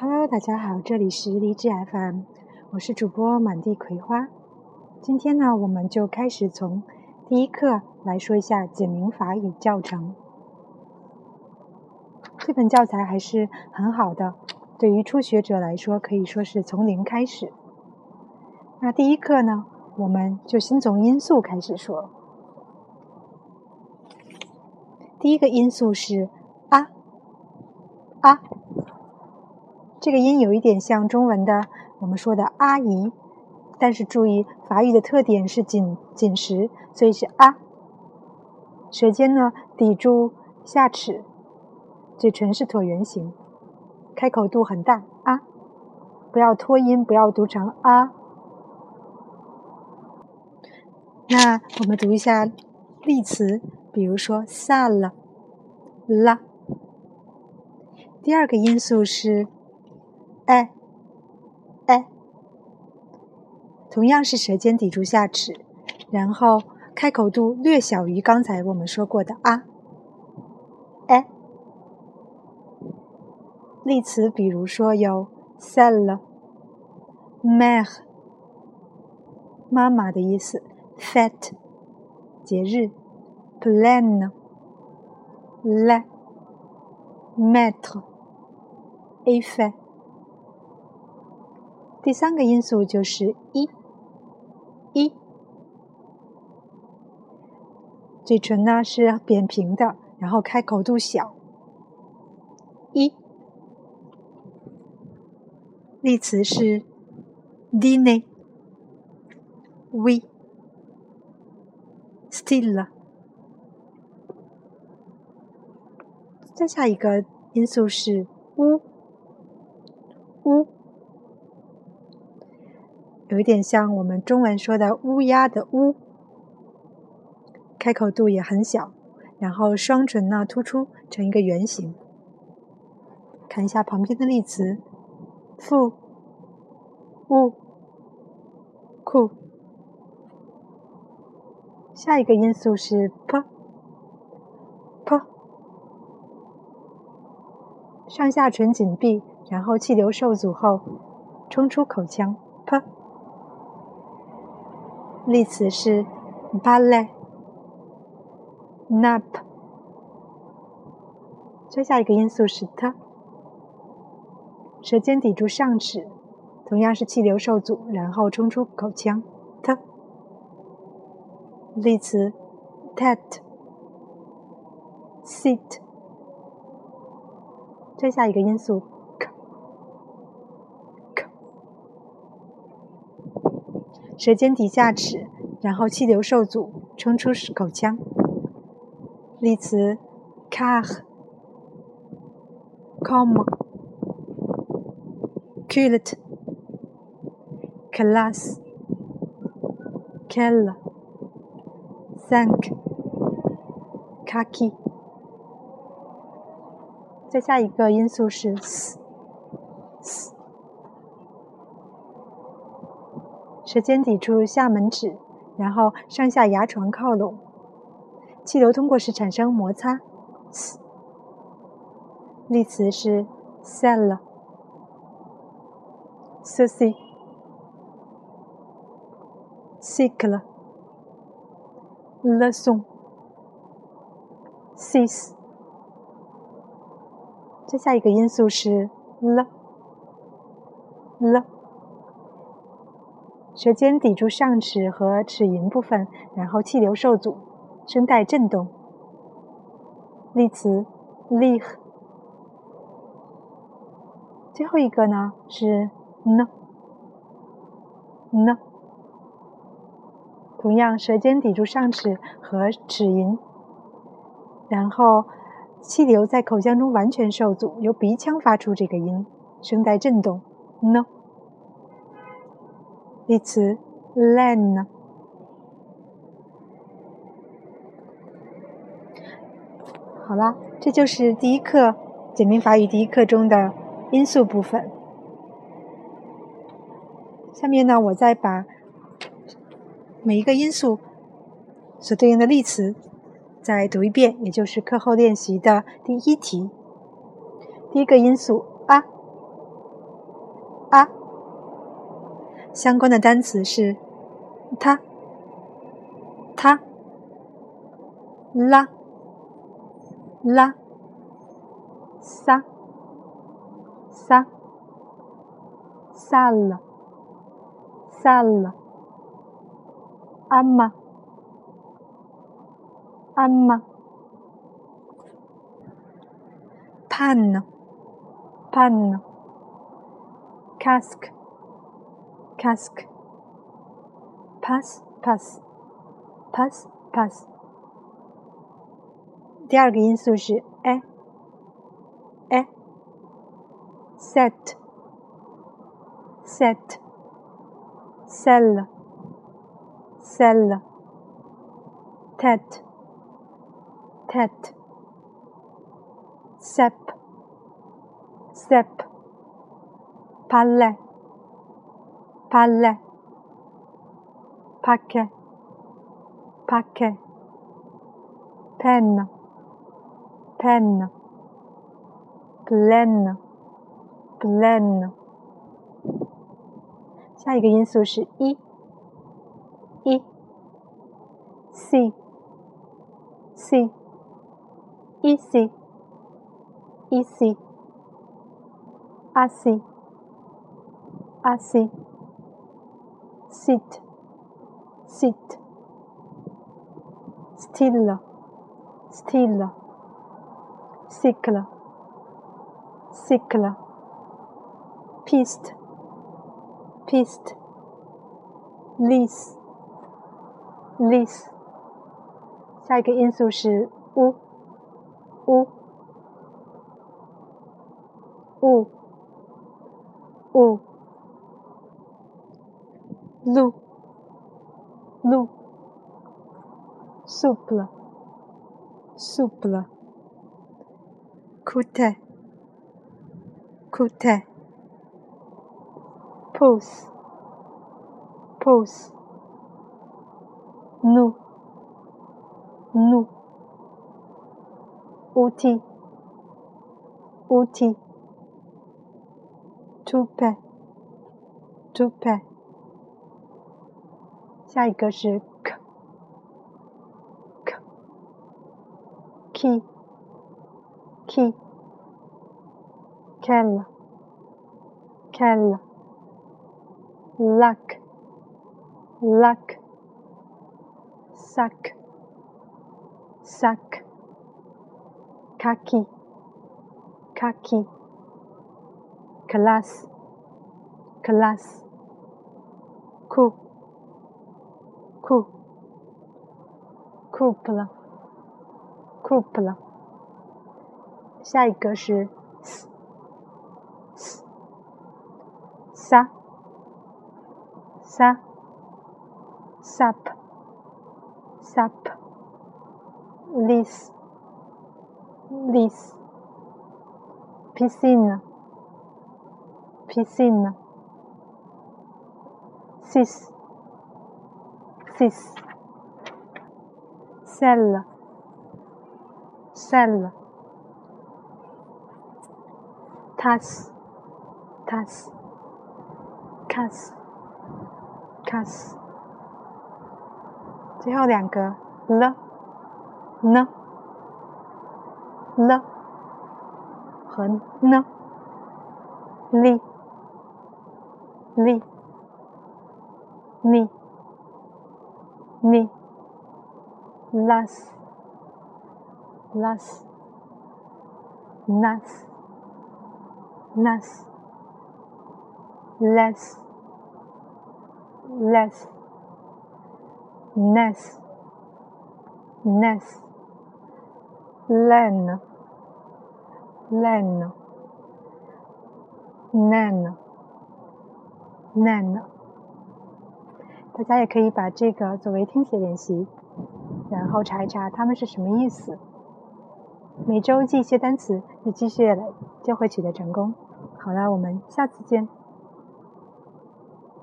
Hello，大家好，这里是励志 FM，我是主播满地葵花。今天呢，我们就开始从第一课来说一下简明法语教程。这本教材还是很好的，对于初学者来说可以说是从零开始。那第一课呢，我们就先从因素开始说。第一个因素是啊啊。这个音有一点像中文的我们说的阿姨，但是注意法语的特点是紧紧实，所以是啊。舌尖呢抵住下齿，嘴唇是椭圆形，开口度很大啊，不要拖音，不要读成啊。那我们读一下例词，比如说 sal 啦。第二个因素是。哎，哎，同样是舌尖抵住下齿，然后开口度略小于刚才我们说过的啊。哎，例词比如说有 celle、mère，妈妈的意思；fat，节日 p l a n l e m e t r e e f f e t。第三个因素就是一，一，嘴唇呢是扁平的，然后开口度小。一，例词是 dîner、oui、still。再下一个因素是乌，乌。有一点像我们中文说的“乌鸦”的“乌”，开口度也很小，然后双唇呢突出成一个圆形。看一下旁边的例词：富、物、酷。下一个因素是 “p”，“p”，上下唇紧闭，然后气流受阻后冲出口腔，“p”。例词是 ballet、nap。接下一个因素是 t，舌尖抵住上齿，同样是气流受阻，然后冲出口腔 t。例词 t e t、sit。接下一个因素。舌尖抵下齿，然后气流受阻，冲出口腔。例词：car、comme、culotte、classe、quelle、cinq、kaki。再下一个因素是 s。舌尖抵住下门齿，然后上下牙床靠拢，气流通过时产生摩擦。例词是 celle、ceci、cycle、leçon、six。接下一个因素是 ll。舌尖抵住上齿和齿龈部分，然后气流受阻，声带震动。例词：lich。最后一个呢是 n，n。同样，舌尖抵住上齿和齿龈，然后气流在口腔中完全受阻，由鼻腔发出这个音，声带震动。n。例词：len。好啦，这就是第一课简明法语第一课中的因素部分。下面呢，我再把每一个因素所对应的例词再读一遍，也就是课后练习的第一题。第一个因素啊啊。相关的单词是它、它、拉、拉、撒、撒、萨了、萨了、阿妈、阿妈。panno, panno, cask, cask, pass, pass, pass, pass。第二个因素是 e e set, set, sell, sell, tet, tet。sep, sep, palle, palle, pacche, pacche, pen, pen, plen, plen。下一个因素是一，一，c, c, easy。easy, assy, assy, sit, sit, still, still, sickle, sickle, pissed, pissed, lease, lease。下一个因素是 u u。u u Loup, loup. Souple, souple. Côté, côté. Pouce, pouce. Nous, nous. Outil, outil. Toupet, toupet. 下一个是 k k key key kell kell luck luck suck suck khaki khaki class class coup coup couple couple 下一个是 s s sa sa sap sap this this piscine piscine, cis, cis, cell, cell, tas, tas, cas, cas。最后两个 l、n、l 和 n、li。li ni né, las, las, nas, nas, les, les, nes, nes, laine, laine, naine, naine. 大家也可以把这个作为听写练习，然后查一查它们是什么意思。每周记一些单词，日积月累就会取得成功。好了，我们下次见。